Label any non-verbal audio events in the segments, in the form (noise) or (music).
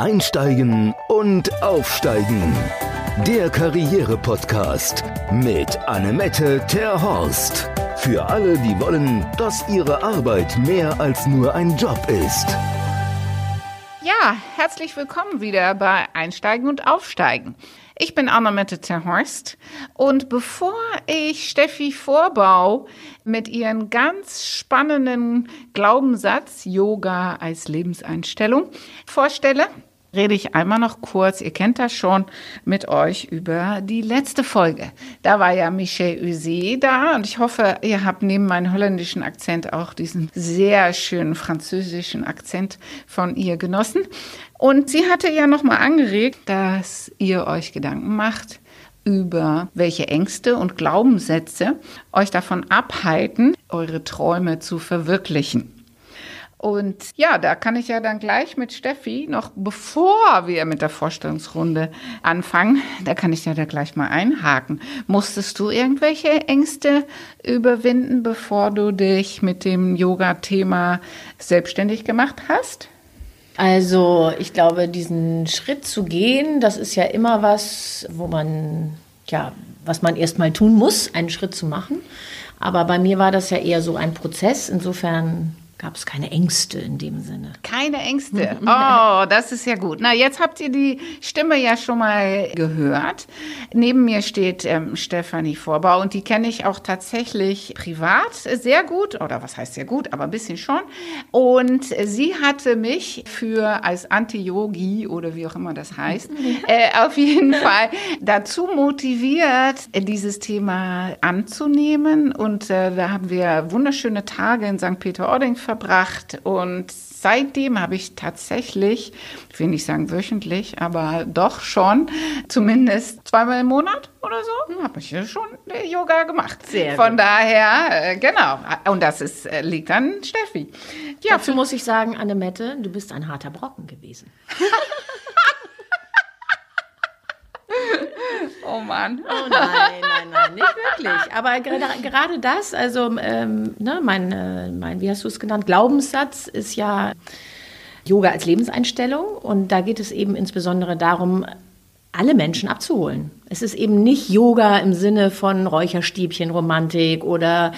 Einsteigen und Aufsteigen. Der Karriere-Podcast mit Annemette Terhorst. Für alle, die wollen, dass ihre Arbeit mehr als nur ein Job ist. Ja, herzlich willkommen wieder bei Einsteigen und Aufsteigen. Ich bin Annemette Terhorst und bevor ich Steffi Vorbau mit ihren ganz spannenden Glaubenssatz Yoga als Lebenseinstellung vorstelle, rede ich einmal noch kurz, ihr kennt das schon, mit euch über die letzte Folge. Da war ja Michel Usé da und ich hoffe, ihr habt neben meinem holländischen Akzent auch diesen sehr schönen französischen Akzent von ihr genossen. Und sie hatte ja nochmal angeregt, dass ihr euch Gedanken macht, über welche Ängste und Glaubenssätze euch davon abhalten, eure Träume zu verwirklichen. Und ja, da kann ich ja dann gleich mit Steffi, noch bevor wir mit der Vorstellungsrunde anfangen, (laughs) da kann ich ja da gleich mal einhaken. Musstest du irgendwelche Ängste überwinden, bevor du dich mit dem Yoga-Thema selbstständig gemacht hast? Also ich glaube, diesen Schritt zu gehen, das ist ja immer was, wo man, ja, was man erstmal tun muss, einen Schritt zu machen. Aber bei mir war das ja eher so ein Prozess. Insofern gab es keine Ängste in dem Sinne. Keine Ängste. Oh, das ist ja gut. Na, jetzt habt ihr die Stimme ja schon mal gehört. Neben mir steht ähm, Stefanie Vorbau und die kenne ich auch tatsächlich privat sehr gut. Oder was heißt sehr gut, aber ein bisschen schon. Und sie hatte mich für als Anti-Yogi oder wie auch immer das heißt, (laughs) äh, auf jeden Fall dazu motiviert, dieses Thema anzunehmen. Und äh, da haben wir wunderschöne Tage in St. Peter-Ording verbracht und seitdem habe ich tatsächlich, ich will nicht sagen wöchentlich, aber doch schon zumindest zweimal im Monat oder so, habe ich schon Yoga gemacht. Sehr Von gut. daher, äh, genau. Und das ist, äh, liegt an Steffi. Ja, Dazu muss ich sagen, Annemette, du bist ein harter Brocken gewesen. (laughs) Oh Mann. Oh nein, nein, nein, nicht wirklich. Aber gerade, das, also ähm, ne, mein, äh, mein, wie hast du es genannt, Glaubenssatz ist ja Yoga als Lebenseinstellung. Und da geht es eben insbesondere darum, alle Menschen abzuholen. Es ist eben nicht Yoga im Sinne von Räucherstäbchen, Romantik oder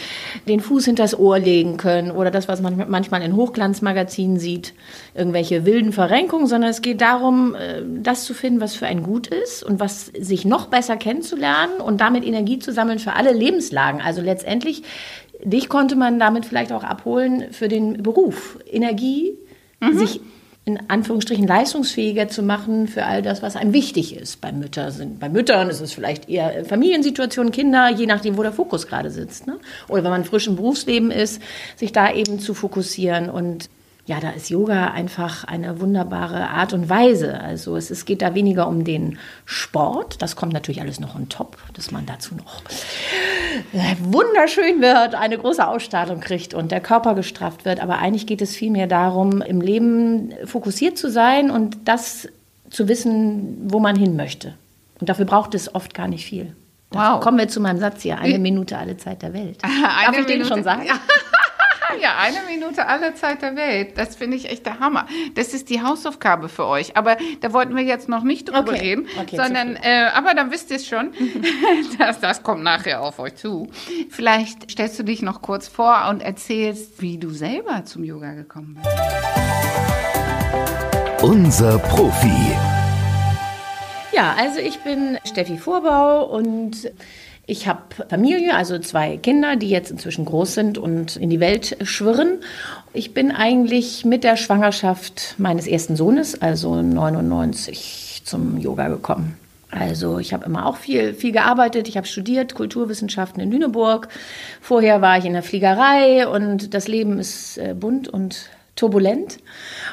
den Fuß hinters Ohr legen können oder das, was man manchmal in Hochglanzmagazinen sieht, irgendwelche wilden Verrenkungen, sondern es geht darum, äh, das zu finden, was für ein Gut ist und was sich noch besser kennenzulernen und damit Energie zu sammeln für alle Lebenslagen. Also letztendlich, dich konnte man damit vielleicht auch abholen für den Beruf. Energie, sich in Anführungsstrichen leistungsfähiger zu machen für all das, was einem wichtig ist. Bei, Mütter sind, bei Müttern ist es vielleicht eher Familiensituationen, Kinder, je nachdem, wo der Fokus gerade sitzt. Ne? Oder wenn man frisch im Berufsleben ist, sich da eben zu fokussieren. Und ja, da ist Yoga einfach eine wunderbare Art und Weise. Also es, es geht da weniger um den Sport. Das kommt natürlich alles noch on top, dass man dazu noch äh, wunderschön wird, eine große Ausstrahlung kriegt und der Körper gestrafft wird. Aber eigentlich geht es vielmehr darum, im Leben fokussiert zu sein und das zu wissen, wo man hin möchte. Und dafür braucht es oft gar nicht viel. Wow. kommen wir zu meinem Satz hier, eine Minute alle Zeit der Welt. (laughs) Darf ich den Minute- schon sagen? Ja. Ja, eine Minute alle Zeit der Welt. Das finde ich echt der Hammer. Das ist die Hausaufgabe für euch. Aber da wollten wir jetzt noch nicht drüber Okay. reden, Okay, sondern, äh, aber dann wisst ihr es schon. (laughs) das, das kommt nachher auf euch zu. Vielleicht stellst du dich noch kurz vor und erzählst, wie du selber zum Yoga gekommen bist. Unser Profi. Ja, also ich bin Steffi Vorbau und ich habe Familie, also zwei Kinder, die jetzt inzwischen groß sind und in die Welt schwirren. Ich bin eigentlich mit der Schwangerschaft meines ersten Sohnes, also 99, zum Yoga gekommen. Also ich habe immer auch viel, viel gearbeitet. Ich habe studiert Kulturwissenschaften in Lüneburg. Vorher war ich in der Fliegerei und das Leben ist äh, bunt und turbulent.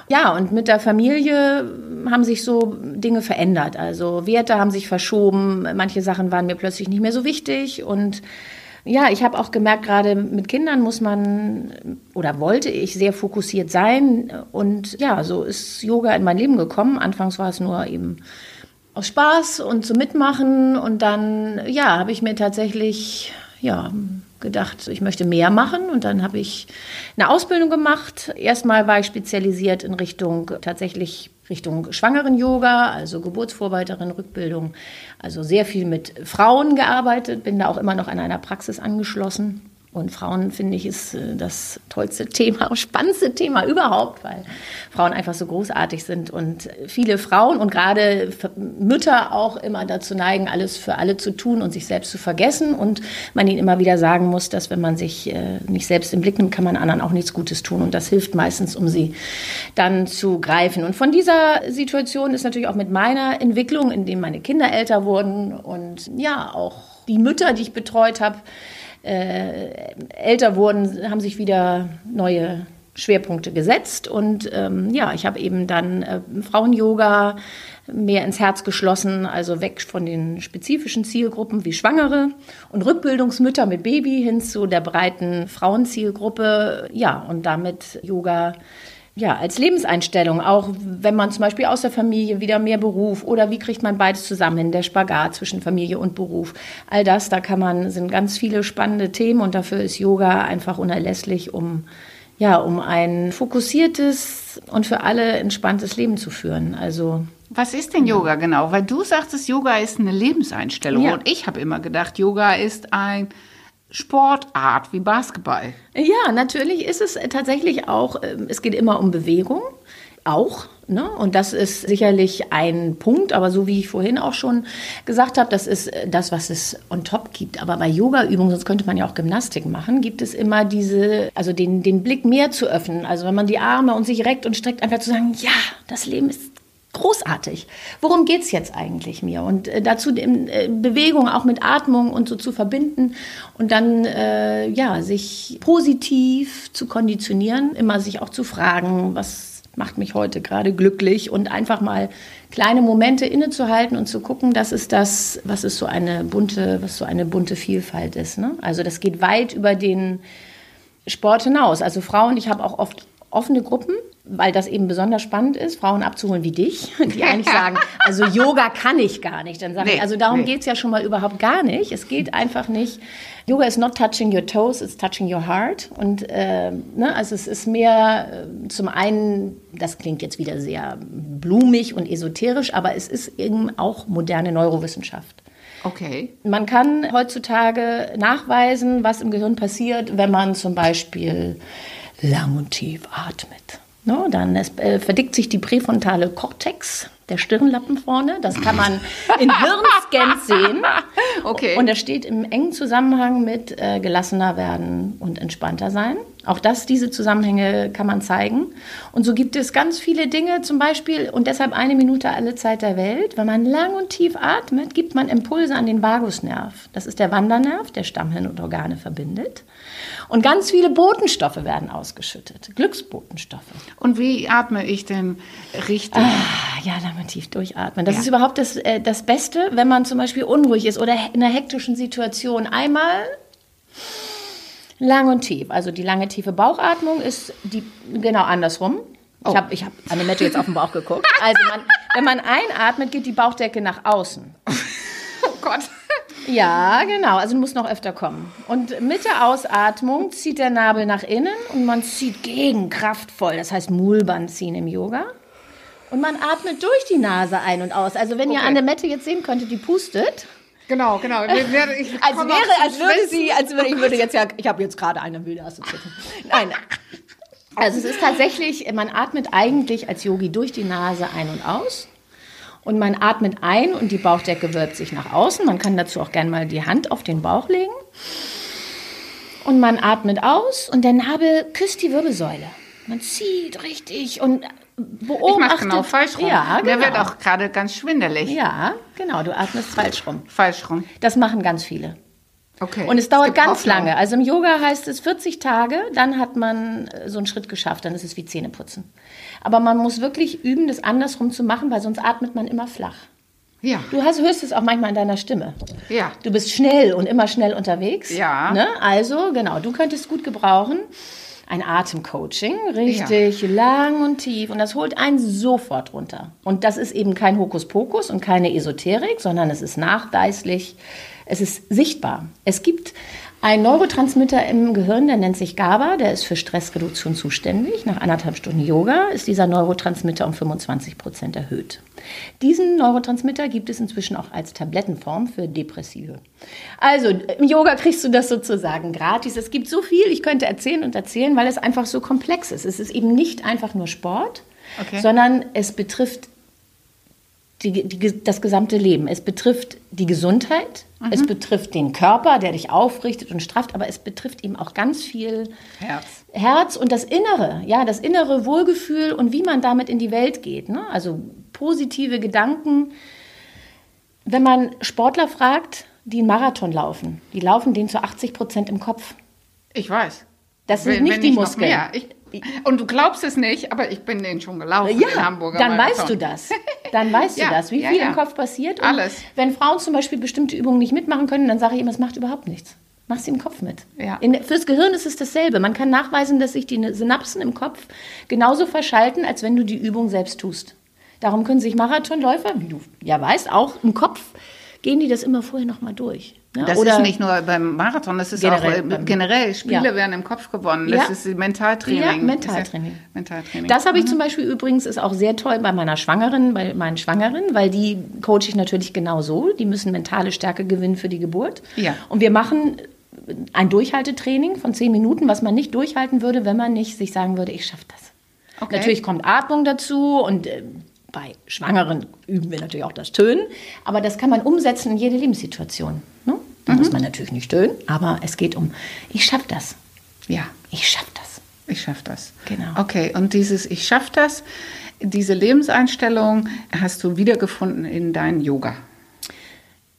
Ja, und mit der Familie haben sich so Dinge verändert. Also Werte haben sich verschoben, manche Sachen waren mir plötzlich nicht mehr so wichtig und ja, ich habe auch gemerkt, gerade mit Kindern muss man oder wollte ich sehr fokussiert sein und ja, so ist Yoga in mein Leben gekommen. Anfangs war es nur eben aus Spaß und zum Mitmachen und dann ja, habe ich mir tatsächlich ja gedacht, ich möchte mehr machen und dann habe ich eine Ausbildung gemacht. Erstmal war ich spezialisiert in Richtung tatsächlich Richtung Schwangeren-Yoga, also Geburtsvorbereiterin, Rückbildung. Also sehr viel mit Frauen gearbeitet, bin da auch immer noch an einer Praxis angeschlossen. Und Frauen, finde ich, ist äh, das tollste Thema, (laughs) spannendste Thema überhaupt, weil Frauen einfach so großartig sind. Und viele Frauen und gerade Mütter auch immer dazu neigen, alles für alle zu tun und sich selbst zu vergessen. Und man ihnen immer wieder sagen muss, dass wenn man sich äh, nicht selbst im Blick nimmt, kann man anderen auch nichts Gutes tun. Und das hilft meistens, um sie dann zu greifen. Und von dieser Situation ist natürlich auch mit meiner Entwicklung, in dem meine Kinder älter wurden und ja, auch die Mütter, die ich betreut habe, äh, älter wurden, haben sich wieder neue Schwerpunkte gesetzt. Und ähm, ja, ich habe eben dann äh, Frauen-Yoga mehr ins Herz geschlossen, also weg von den spezifischen Zielgruppen wie Schwangere und Rückbildungsmütter mit Baby hin zu der breiten Frauenzielgruppe. Ja, und damit Yoga ja, als Lebenseinstellung, auch wenn man zum Beispiel aus der Familie wieder mehr Beruf oder wie kriegt man beides zusammen hin, der Spagat zwischen Familie und Beruf. All das, da kann man, sind ganz viele spannende Themen und dafür ist Yoga einfach unerlässlich, um, ja, um ein fokussiertes und für alle entspanntes Leben zu führen. Also. Was ist denn Yoga genau? Weil du sagtest, Yoga ist eine Lebenseinstellung ja. und ich habe immer gedacht, Yoga ist ein Sportart wie Basketball. Ja, natürlich ist es tatsächlich auch, ähm, es geht immer um Bewegung, auch. Ne? Und das ist sicherlich ein Punkt, aber so wie ich vorhin auch schon gesagt habe, das ist äh, das, was es on top gibt. Aber bei Yoga-Übungen, sonst könnte man ja auch Gymnastik machen, gibt es immer diese, also den, den Blick mehr zu öffnen. Also wenn man die Arme und sich reckt und streckt, einfach zu sagen, ja, das Leben ist großartig. Worum geht es jetzt eigentlich mir? Und äh, dazu äh, Bewegung auch mit Atmung und so zu verbinden und dann äh, ja sich positiv zu konditionieren, immer sich auch zu fragen, was macht mich heute gerade glücklich und einfach mal kleine Momente innezuhalten und zu gucken, das ist das, was ist so eine bunte, was so eine bunte Vielfalt ist. Ne? Also das geht weit über den Sport hinaus. Also Frauen, ich habe auch oft offene Gruppen, weil das eben besonders spannend ist, Frauen abzuholen wie dich, (laughs) die eigentlich sagen, (laughs) also Yoga kann ich gar nicht. Dann sage nee, ich, also darum nee. geht es ja schon mal überhaupt gar nicht. Es geht einfach nicht. Yoga is not touching your toes, it's touching your heart. Und äh, ne, also es ist mehr äh, zum einen, das klingt jetzt wieder sehr blumig und esoterisch, aber es ist eben auch moderne Neurowissenschaft. Okay. Man kann heutzutage nachweisen, was im Gehirn passiert, wenn man zum Beispiel lang und tief atmet. No, dann es, äh, verdickt sich die präfrontale Kortex, der Stirnlappen vorne. Das kann man in Hirnscans (laughs) sehen. Okay. Und das steht im engen Zusammenhang mit äh, gelassener werden und entspannter sein. Auch das, diese Zusammenhänge kann man zeigen. Und so gibt es ganz viele Dinge, zum Beispiel, und deshalb eine Minute alle Zeit der Welt. Wenn man lang und tief atmet, gibt man Impulse an den Vagusnerv. Das ist der Wandernerv, der Stammhirn und Organe verbindet. Und ganz viele Botenstoffe werden ausgeschüttet, Glücksbotenstoffe. Und wie atme ich denn richtig? Ah, ja, lang und tief durchatmen. Das ja. ist überhaupt das, äh, das Beste, wenn man zum Beispiel unruhig ist oder in einer hektischen Situation. Einmal lang und tief. Also die lange tiefe Bauchatmung ist die genau andersrum. Oh. Ich habe ich hab Annemette jetzt auf den Bauch geguckt. (laughs) Also man, wenn man einatmet, geht die Bauchdecke nach außen. (laughs) Oh Gott. Ja, genau. Also du musst noch öfter kommen. Und mit der Ausatmung zieht der Nabel nach innen und man zieht gegen kraftvoll. Das heißt Mulband ziehen im Yoga. Und man atmet durch die Nase ein und aus. Also wenn okay. ihr Annemette jetzt sehen könntet, die pustet. Genau, genau. Ich als wäre, als würde sie, als würde ich würde jetzt ja, ich habe jetzt gerade eine wilde Assoziation. Nein. Also es ist tatsächlich, man atmet eigentlich als Yogi durch die Nase ein und aus. Und man atmet ein und die Bauchdecke wölbt sich nach außen. Man kann dazu auch gerne mal die Hand auf den Bauch legen. Und man atmet aus und der Nabel küsst die Wirbelsäule. Man zieht richtig und beobachtet. Ich mache genau falsch rum. Ja, genau. Der wird auch gerade ganz schwindelig. Ja, genau. Du atmest falsch rum. Falsch rum. Das machen ganz viele. Okay. Und es dauert es ganz lange. Also im Yoga heißt es 40 Tage, dann hat man äh, so einen Schritt geschafft, dann ist es wie Zähneputzen. Aber man muss wirklich üben, das andersrum zu machen, weil sonst atmet man immer flach. Ja. Du hast, hörst es auch manchmal in deiner Stimme. Ja. Du bist schnell und immer schnell unterwegs. Ja. Ne? Also, genau, du könntest gut gebrauchen ein Atemcoaching, richtig ja. lang und tief. Und das holt einen sofort runter. Und das ist eben kein Hokuspokus und keine Esoterik, sondern es ist nachweislich, es ist sichtbar. Es gibt Ein Neurotransmitter im Gehirn, der nennt sich GABA, der ist für Stressreduktion zuständig. Nach anderthalb Stunden Yoga ist dieser Neurotransmitter um 25 Prozent erhöht. Diesen Neurotransmitter gibt es inzwischen auch als Tablettenform für Depressive. Also im Yoga kriegst du das sozusagen gratis. Es gibt so viel, ich könnte erzählen und erzählen, weil es einfach so komplex ist. Es ist eben nicht einfach nur Sport, Okay. sondern es betrifft die, die, das gesamte Leben. Es betrifft die Gesundheit, es betrifft den Körper, der dich aufrichtet und strafft, aber es betrifft eben auch ganz viel Herz. Herz und das Innere, ja, das innere Wohlgefühl und wie man damit in die Welt geht. Ne? Also positive Gedanken. Wenn man Sportler fragt, die einen Marathon laufen, die laufen den zu 80 Prozent im Kopf. Ich weiß. Das sind Wenn- nicht wenn die Muskeln. Ich, und du glaubst es nicht, aber ich bin den schon gelaufen in Ja, Hamburger dann Marathon. weißt du das. Dann (laughs) weißt Ja, du das, wie viel ja. im Kopf passiert. Und Alles. Wenn Frauen zum Beispiel bestimmte Übungen nicht mitmachen können, dann sage ich immer, es macht überhaupt nichts. Mach sie im Kopf mit. Ja. In, fürs Gehirn ist es dasselbe. Man kann nachweisen, dass sich die Synapsen im Kopf genauso verschalten, als wenn du die Übung selbst tust. Darum können sich Marathonläufer, wie du ja weißt, auch im Kopf gehen die das immer vorher nochmal durch. ne? Das ist nicht nur beim Marathon, das ist Generell auch äh, generell. Spiele Ja. werden im Kopf gewonnen. Das Ja. ist Mentaltraining. Ja, Das ist Mentaltraining. Mentaltraining. Das habe ich zum Beispiel übrigens, ist auch sehr toll bei meiner Schwangeren, bei meinen Schwangeren, weil die coache ich natürlich genau so. Die müssen mentale Stärke gewinnen für die Geburt. Ja. Und wir machen ein Durchhaltetraining von zehn Minuten, was man nicht durchhalten würde, wenn man nicht sich sagen würde, ich schaffe das. Okay. Natürlich kommt Atmung dazu und äh, bei Schwangeren üben wir natürlich auch das Tönen, aber das kann man umsetzen in jede Lebenssituation. Ne? Da Mhm. muss man natürlich nicht tönen, aber es geht um, ich schaffe das. ja, Ich schaffe das. ich schaffe das. Genau. Okay, und dieses Ich schaffe das, diese Lebenseinstellung hast du wiedergefunden in dein Yoga.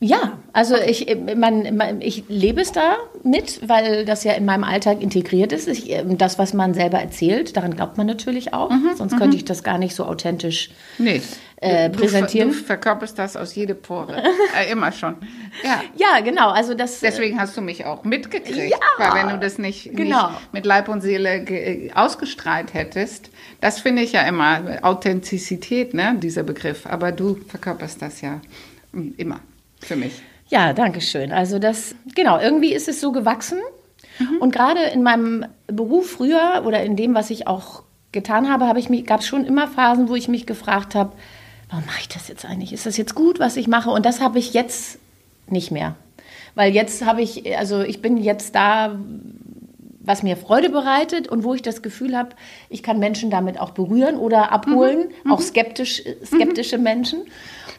Ja, also ich, man, man, ich lebe es da mit, weil das ja in meinem Alltag integriert ist. Ich, ähm, das, was man selber erzählt, daran glaubt man natürlich auch. Sonst könnte ich das gar nicht so authentisch Nee. Äh, präsentieren. Du, du verkörperst das aus jeder Pore. (laughs) äh, immer schon. Ja. Ja, genau. Also das. Deswegen hast du mich auch mitgekriegt. Ja, weil wenn du das nicht, genau. nicht mit Leib und Seele ge- ausgestrahlt hättest, das finde ich ja immer Authentizität, ne, dieser Begriff. Aber du verkörperst das ja mm, immer für mich. Ja, danke schön. Also das, genau, irgendwie ist es so gewachsen. Und gerade in meinem Beruf früher oder in dem, was ich auch getan habe, habe ich mich, gab es schon immer Phasen, wo ich mich gefragt habe, warum mache ich das jetzt eigentlich? Ist das jetzt gut, was ich mache? Und das habe ich jetzt nicht mehr. Weil jetzt habe ich, also ich bin jetzt da, was mir Freude bereitet und wo ich das Gefühl habe, ich kann Menschen damit auch berühren oder abholen, auch skeptisch, skeptische Menschen.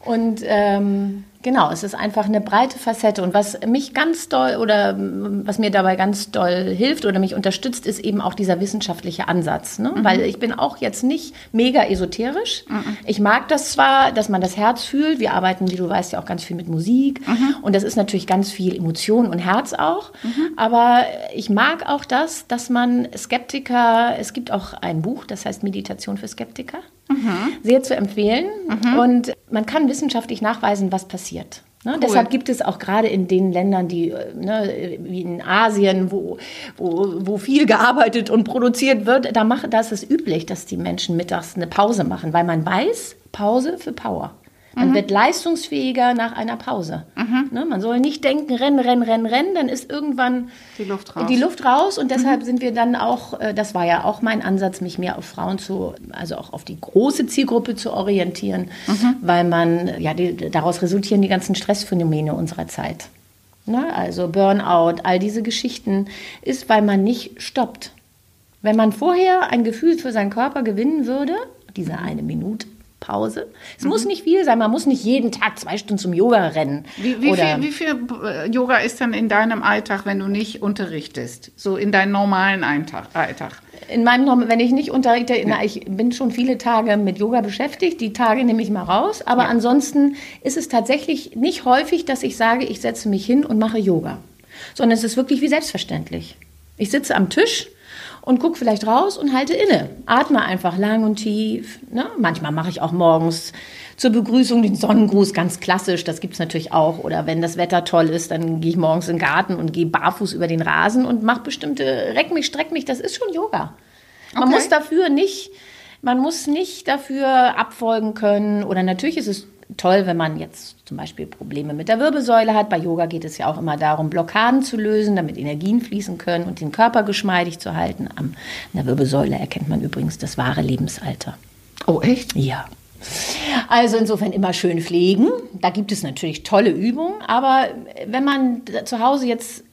Und ähm, genau, es ist einfach eine breite Facette. Und was mich ganz doll oder ähm, was mir dabei ganz doll hilft oder mich unterstützt, ist eben auch dieser wissenschaftliche Ansatz. Ne? Weil ich bin auch jetzt nicht mega esoterisch. Ich mag das zwar, dass man das Herz fühlt. Wir arbeiten, wie du weißt, ja auch ganz viel mit Musik. Und das ist natürlich ganz viel Emotion und Herz auch. Aber ich mag auch das, dass man Skeptiker, es gibt auch ein Buch, das heißt Meditation für Skeptiker sehr zu empfehlen. Und man kann wissenschaftlich nachweisen, was passiert. Ne? Deshalb gibt es auch gerade in den Ländern, die, äh, ne, wie in Asien, wo, wo, wo viel gearbeitet und produziert wird, da, macht, da ist es üblich, dass die Menschen mittags eine Pause machen, weil man weiß, Pause für Power. Man wird leistungsfähiger nach einer Pause. Ne? Man soll nicht denken, rennen, rennen, rennen, rennen, dann ist irgendwann Die Luft raus. die Luft raus und deshalb sind wir dann auch, äh, das war ja auch mein Ansatz, mich mehr auf Frauen zu, also auch auf die große Zielgruppe zu orientieren, weil man, ja, die, daraus resultieren die ganzen Stressphänomene unserer Zeit. Ne? Also Burnout, all diese Geschichten, ist, weil man nicht stoppt. Wenn man vorher ein Gefühl für seinen Körper gewinnen würde, diese eine Minute Pause, es muss nicht viel sein, man muss nicht jeden Tag zwei Stunden zum Yoga rennen. Wie, wie, viel, wie viel äh, Yoga ist dann in deinem Alltag, wenn du nicht unterrichtest? So in deinem normalen Alltag? In meinem wenn ich nicht unterrichte, na, ich bin schon viele Tage mit Yoga beschäftigt, die Tage nehme ich mal raus, aber ansonsten ist es tatsächlich nicht häufig, dass ich sage, ich setze mich hin und mache Yoga, sondern es ist wirklich wie selbstverständlich. Ich sitze am Tisch und gucke vielleicht raus und halte inne, atme einfach lang und tief. Ne? Manchmal mache ich auch morgens zur Begrüßung den Sonnengruß, ganz klassisch, das gibt es natürlich auch. Oder wenn das Wetter toll ist, dann gehe ich morgens in den Garten und gehe barfuß über den Rasen und mache bestimmte, reck mich, streck mich, das ist schon Yoga. Man Okay. muss dafür nicht, man muss nicht dafür abfolgen können. Oder natürlich ist es toll, wenn man jetzt zum Beispiel Probleme mit der Wirbelsäule hat. Bei Yoga geht es ja auch immer darum, Blockaden zu lösen, damit Energien fließen können und den Körper geschmeidig zu halten. An der Wirbelsäule erkennt man übrigens das wahre Lebensalter. Oh, echt? Ja. Also insofern immer schön pflegen. Da gibt es natürlich tolle Übungen, aber wenn man zu Hause jetzt,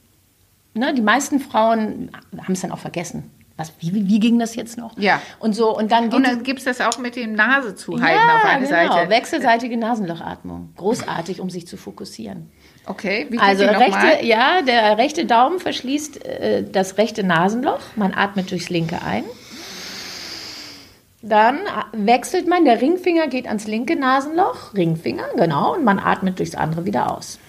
ne, die meisten Frauen haben es dann auch vergessen. Was, wie, wie ging das jetzt noch? Ja. Und so, und dann, Und dann gibt es das auch mit dem Nase zuhalten ja, auf eine genau. Seite. Wechselseitige Nasenlochatmung. Großartig, um sich zu fokussieren. Okay, wie geht Also rechte, ja, der rechte Daumen verschließt äh, das rechte Nasenloch. Man atmet durchs linke ein. Dann äh, wechselt man, der Ringfinger geht ans linke Nasenloch, Ringfinger, genau, und man atmet durchs andere wieder aus.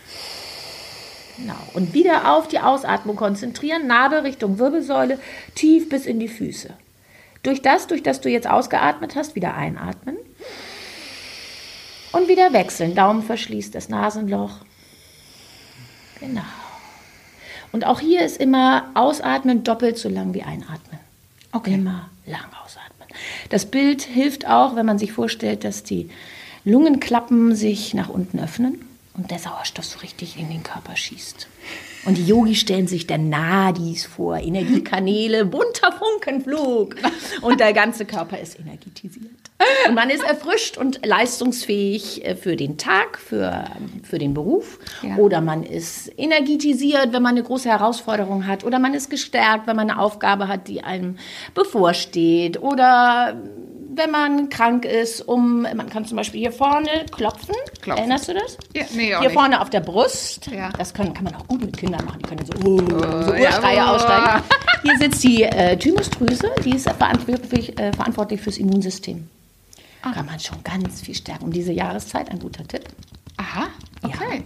Genau. Und wieder auf die Ausatmung konzentrieren, Nabel Richtung Wirbelsäule, tief bis in die Füße. Durch das, durch das du jetzt ausgeatmet hast, wieder einatmen. Und wieder wechseln. Daumen verschließt das Nasenloch. Genau. Und auch hier ist immer ausatmen doppelt so lang wie einatmen. Okay. Immer lang ausatmen. Das Bild hilft auch, wenn man sich vorstellt, dass die Lungenklappen sich nach unten öffnen und der Sauerstoff so richtig in den Körper schießt. Und die Yogis stellen sich dann Nadis vor, Energiekanäle, (laughs) bunter Funkenflug. Und der ganze Körper ist energetisiert. Und man ist erfrischt und leistungsfähig äh, für den Tag, für, für den Beruf. Ja. Oder man ist energetisiert, wenn man eine große Herausforderung hat. Oder man ist gestärkt, wenn man eine Aufgabe hat, die einem bevorsteht. Oder wenn man krank ist, um, man kann zum Beispiel hier vorne klopfen. Klopfen. Erinnerst du das? Ja, nee, auch hier nicht. vorne auf der Brust. Ja. Das können, kann man auch gut mit Kindern machen. Die können so, uh, so ja, Urschreie uh. aussteigen. Hier sitzt die äh, Thymusdrüse, die ist verantwortlich, äh, verantwortlich fürs Immunsystem. Ah. Kann man schon ganz viel stärken. Um diese Jahreszeit ein guter Tipp. Aha, okay.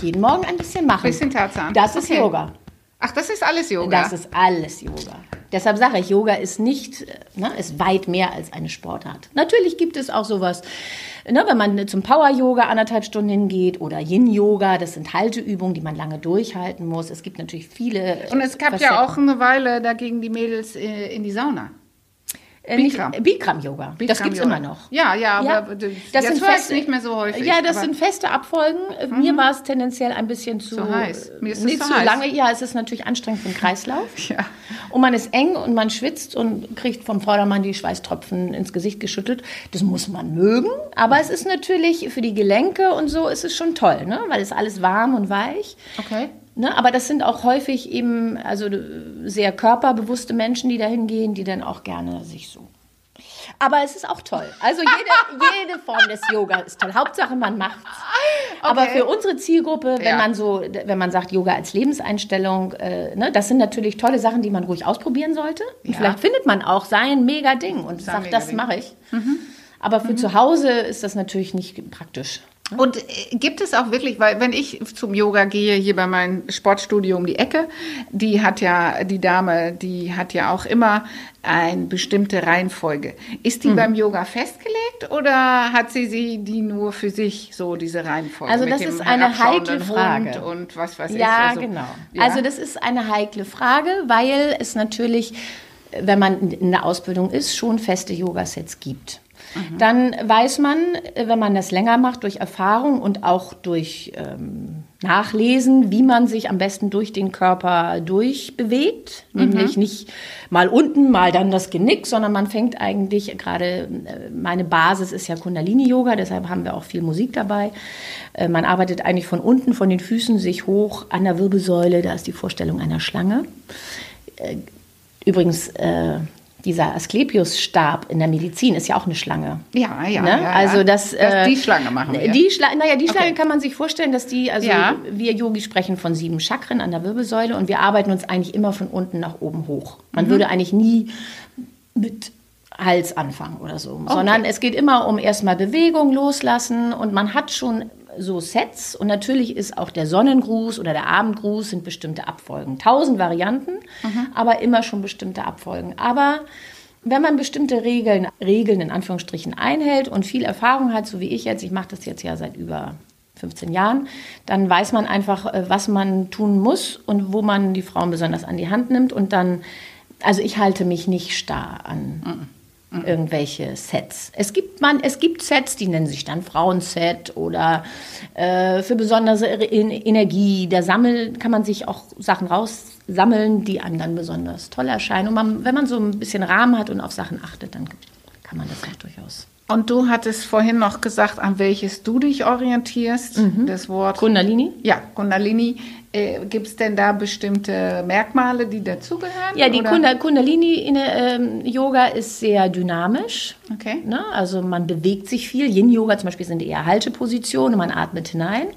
Jeden Morgen ein bisschen machen. Bisschen Tarzan. Das ist Okay. Yoga. Ach, das ist alles Yoga. Das ist alles Yoga. Deshalb sage ich, Yoga ist nicht, äh, ne, ist weit mehr als eine Sportart. Natürlich gibt es auch sowas, ne, wenn man zum Power-Yoga anderthalb Stunden hingeht oder Yin-Yoga, das sind Halteübungen, die man lange durchhalten muss. Es gibt natürlich viele. Und es gab Facetten. ja auch eine Weile dagegen die Mädels äh, in die Sauna. Äh, nicht- Bikram. äh, Bikram-Yoga. das Bikram gibt es Yoga. immer noch. Ja, ja, Ja, aber d- das jetzt sind feste- nicht mehr so häufig. Ja, das Mhm. sind feste Abfolgen. Äh, Mir war es tendenziell ein bisschen zu, Zu heiß. Mir ist es nicht zu zu heiß. lange. Ja, es ist natürlich anstrengend für den Kreislauf. (laughs) Ja. Und man ist eng und man schwitzt und kriegt vom Vordermann die Schweißtropfen ins Gesicht geschüttelt. Das muss man mögen. Aber es ist natürlich für die Gelenke und so ist es schon toll, ne? weil es alles warm und weich. Okay. Ne, aber das sind auch häufig eben also äh, sehr körperbewusste Menschen, die dahin gehen, die dann auch gerne sich so. Aber es ist auch toll. Also jede, (laughs) jede Form des Yoga ist toll. Hauptsache man macht's. Aber Okay. für unsere Zielgruppe, wenn Ja. man so, wenn man sagt Yoga als Lebenseinstellung, äh, ne, das sind natürlich tolle Sachen, die man ruhig ausprobieren sollte. Und Ja. vielleicht findet man auch sein mega Ding und sagt, das mache ich. Aber für zu Hause ist das natürlich nicht praktisch. Und äh, gibt es auch wirklich, weil wenn ich zum Yoga gehe, hier bei meinem Sportstudio um die Ecke, die hat ja, die Dame, die hat ja auch immer eine bestimmte Reihenfolge. Ist Mhm. die beim Yoga festgelegt oder hat sie sie die nur für sich, so diese Reihenfolge? Also das ist eine heikle Frage. Hund Und was weiß ich. Ja, also, genau. Ja. Also das ist eine heikle Frage, weil es natürlich, wenn man in der Ausbildung ist, schon feste Yogasets gibt. Mhm. Dann weiß man, wenn man das länger macht, durch Erfahrung und auch durch ähm, Nachlesen, wie man sich am besten durch den Körper durchbewegt. Mhm. Nämlich nicht mal unten, mal dann das Genick, sondern man fängt eigentlich, gerade äh, meine Basis ist ja Kundalini-Yoga, deshalb haben wir auch viel Musik dabei. Äh, Man arbeitet eigentlich von unten, von den Füßen sich hoch an der Wirbelsäule, da ist die Vorstellung einer Schlange. Äh, Übrigens, äh, dieser Asklepios-Stab in der Medizin ist ja auch eine Schlange. ja, ja, Ne? ja. Also das, äh, die Schlange machen wir. Die Schlange, naja, die Schlange Okay. kann man sich vorstellen, dass die, also Ja. wir Yogis sprechen von sieben Chakren an der Wirbelsäule und wir arbeiten uns eigentlich immer von unten nach oben hoch. Man Mhm. würde eigentlich nie mit Hals anfangen oder so, sondern es geht immer um erstmal Bewegung loslassen und man hat schon so Sets und natürlich ist auch der Sonnengruß oder der Abendgruß sind bestimmte Abfolgen. Tausend Varianten, Mhm. aber immer schon bestimmte Abfolgen. Aber wenn man bestimmte Regeln, Regeln in Anführungsstrichen einhält und viel Erfahrung hat, so wie ich jetzt, ich mache das jetzt ja seit über 15 Jahren, dann weiß man einfach, äh, was man tun muss und wo man die Frauen besonders an die Hand nimmt und dann, also ich halte mich nicht starr an irgendwelche Sets. Es gibt, man, es gibt Sets, die nennen sich dann Frauenset oder äh, für besondere Energie. Da sammeln, kann man sich auch Sachen raussammeln, die einem dann besonders toll erscheinen. Und man, wenn man so ein bisschen Rahmen hat und auf Sachen achtet, dann kann man das auch durchaus. Und du hattest vorhin noch gesagt, an welches du dich orientierst. Mhm. Das Wort. Kundalini? Ja, Kundalini. Äh, Gibt es denn da bestimmte Merkmale, die dazugehören? Ja, die? Kunda- Kundalini-Yoga ist sehr dynamisch. Okay. Ne? Also man bewegt sich viel. Yin-Yoga zum Beispiel sind eher Haltepositionen, man atmet hinein.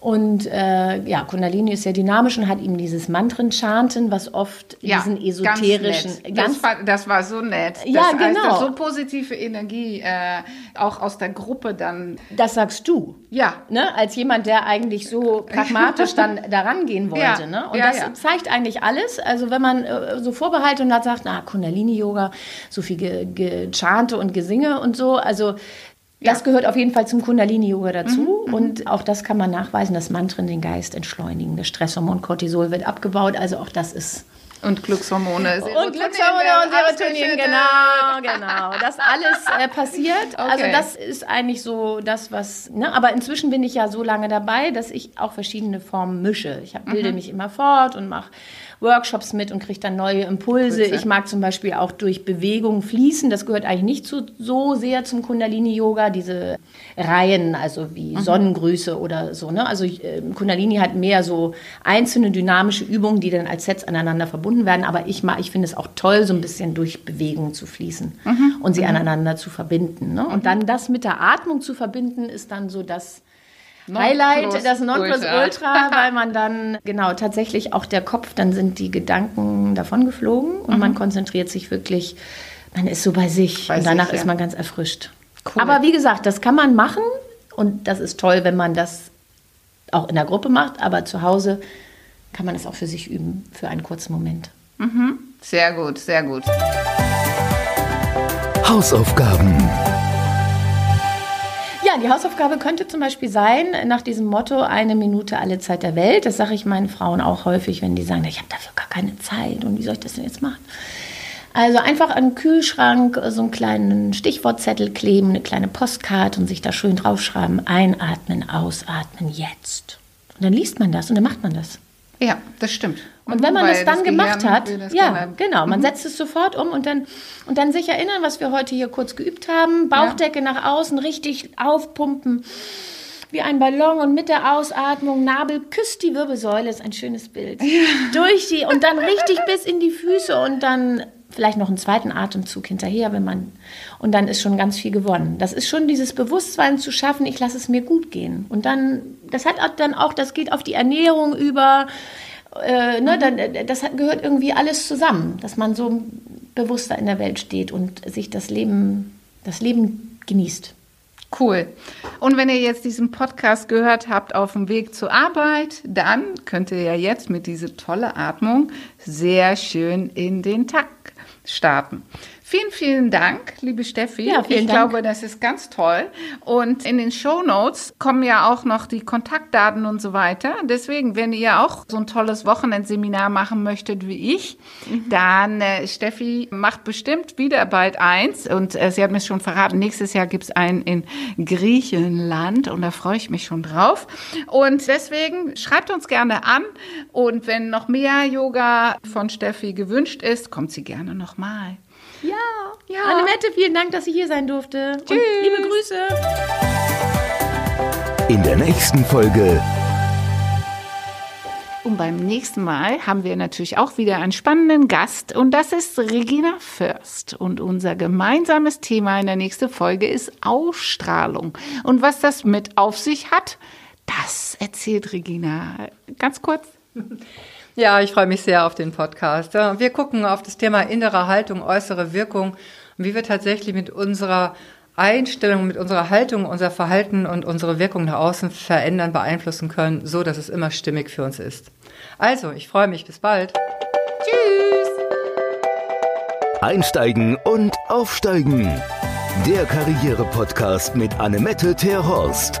Und äh, ja, Kundalini ist sehr dynamisch und hat eben dieses Mantren-Chanten, was oft diesen esoterischen... Ganz nett. das, war, das war so nett. Ja, das heißt, genau. dass so positive Energie äh, auch aus der Gruppe dann. das sagst du. Ja. Ne, als jemand, der eigentlich so (laughs) pragmatisch dann daran gehen wollte. Ja, Ne? Und ja, das ja. zeigt eigentlich alles. Also wenn man äh, so Vorbehalte und hat sagt, na, Kundalini-Yoga, so viel ge Gechante und Gesinge und so, also das gehört auf jeden Fall zum Kundalini-Yoga dazu. Mhm, und auch das kann man nachweisen, dass Mantren den Geist entschleunigen. Das Stresshormon Cortisol wird abgebaut. Also auch das ist Und Glückshormone. und Glückshormone und Serotonin, genau, genau. Das alles äh, passiert. Also Okay. das ist eigentlich so das, was. Ne? Aber inzwischen bin ich ja so lange dabei, dass ich auch verschiedene Formen mische. Ich hab, Mhm. bilde mich immer fort und mache Workshops mit und kriege dann neue Impulse. Ich mag zum Beispiel auch durch Bewegung fließen. Das gehört eigentlich nicht zu, so sehr zum Kundalini-Yoga. Diese Reihen, also wie Mhm. Sonnengrüße oder so. Ne? Also äh, Kundalini hat mehr so einzelne dynamische Übungen, die dann als Sets aneinander verbunden werden. Aber ich, mag- ich finde es auch toll, so ein bisschen durch Bewegung zu fließen Mhm. und sie aneinander zu verbinden. Ne? Und dann das mit der Atmung zu verbinden, ist dann so das Highlight, das Nonplusultra, (laughs) weil man dann, genau, tatsächlich auch der Kopf, dann sind die Gedanken davon geflogen und man konzentriert sich wirklich, man ist so bei sich Mhm. Bei und danach sich, ja. ist man ganz erfrischt. Cool. Aber wie gesagt, das kann man machen und das ist toll, wenn man das auch in der Gruppe macht, aber zu Hause kann man es auch für sich üben, für einen kurzen Moment. Sehr gut, sehr gut. Hausaufgaben. Ja, die Hausaufgabe könnte zum Beispiel sein, nach diesem Motto, eine Minute alle Zeit der Welt. Das sage ich meinen Frauen auch häufig, wenn die sagen, ich habe dafür gar keine Zeit und wie soll ich das denn jetzt machen? Also einfach an den Kühlschrank so einen kleinen Stichwortzettel kleben, eine kleine Postkarte und sich da schön draufschreiben, einatmen, ausatmen, jetzt. Und dann liest man das und dann macht man das. Ja, das stimmt. Und wenn man das dann gemacht Gehirn hat, das ja, gerne- genau, man setzt es sofort um und dann, und dann sich erinnern, was wir heute hier kurz geübt haben. Bauchdecke nach außen, richtig aufpumpen, wie ein Ballon und mit der Ausatmung, Nabel küsst die Wirbelsäule, ist ein schönes Bild. Durch die und dann richtig bis in die Füße und dann vielleicht noch einen zweiten Atemzug hinterher, wenn man, und dann ist schon ganz viel gewonnen. Das ist schon dieses Bewusstsein zu schaffen, ich lasse es mir gut gehen. Und dann, das hat auch dann auch, das geht auf die Ernährung über, äh, ne, dann, äh, das gehört irgendwie alles zusammen, dass man so bewusster in der Welt steht und sich das Leben, das Leben genießt. Cool. Und wenn ihr jetzt diesen Podcast gehört habt auf dem Weg zur Arbeit, dann könnt ihr ja jetzt mit dieser tolle Atmung sehr schön in den Tag starten. Vielen, vielen Dank, liebe Steffi. Ja, vielen ich Dank. glaube, das ist ganz toll. Und in den Show Notes kommen ja auch noch die Kontaktdaten und so weiter. Deswegen, wenn ihr auch so ein tolles Wochenendseminar machen möchtet wie ich, dann äh, Steffi macht bestimmt wieder bald eins. Und äh, sie hat mir schon verraten, nächstes Jahr gibt's einen in Griechenland und da freue ich mich schon drauf. Und deswegen schreibt uns gerne an. Und wenn noch mehr Yoga von Steffi gewünscht ist, kommt sie gerne nochmal. Ja, Ja. Annemette, vielen Dank, dass ich hier sein durfte. Tschüss. Und liebe Grüße. In der nächsten Folge Und beim nächsten Mal haben wir natürlich auch wieder einen spannenden Gast und das ist Regina Fürst. Und unser gemeinsames Thema in der nächsten Folge ist Ausstrahlung. Und was das mit auf sich hat, das erzählt Regina ganz kurz. (laughs) Ja, ich freue mich sehr auf den Podcast. Wir gucken auf das Thema innere Haltung, äußere Wirkung und wie wir tatsächlich mit unserer Einstellung, mit unserer Haltung, unser Verhalten und unsere Wirkung nach außen verändern, beeinflussen können, so dass es immer stimmig für uns ist. Also, ich freue mich. Bis bald. Einsteigen und Aufsteigen. Der Karriere-Podcast mit Annemette Terhorst.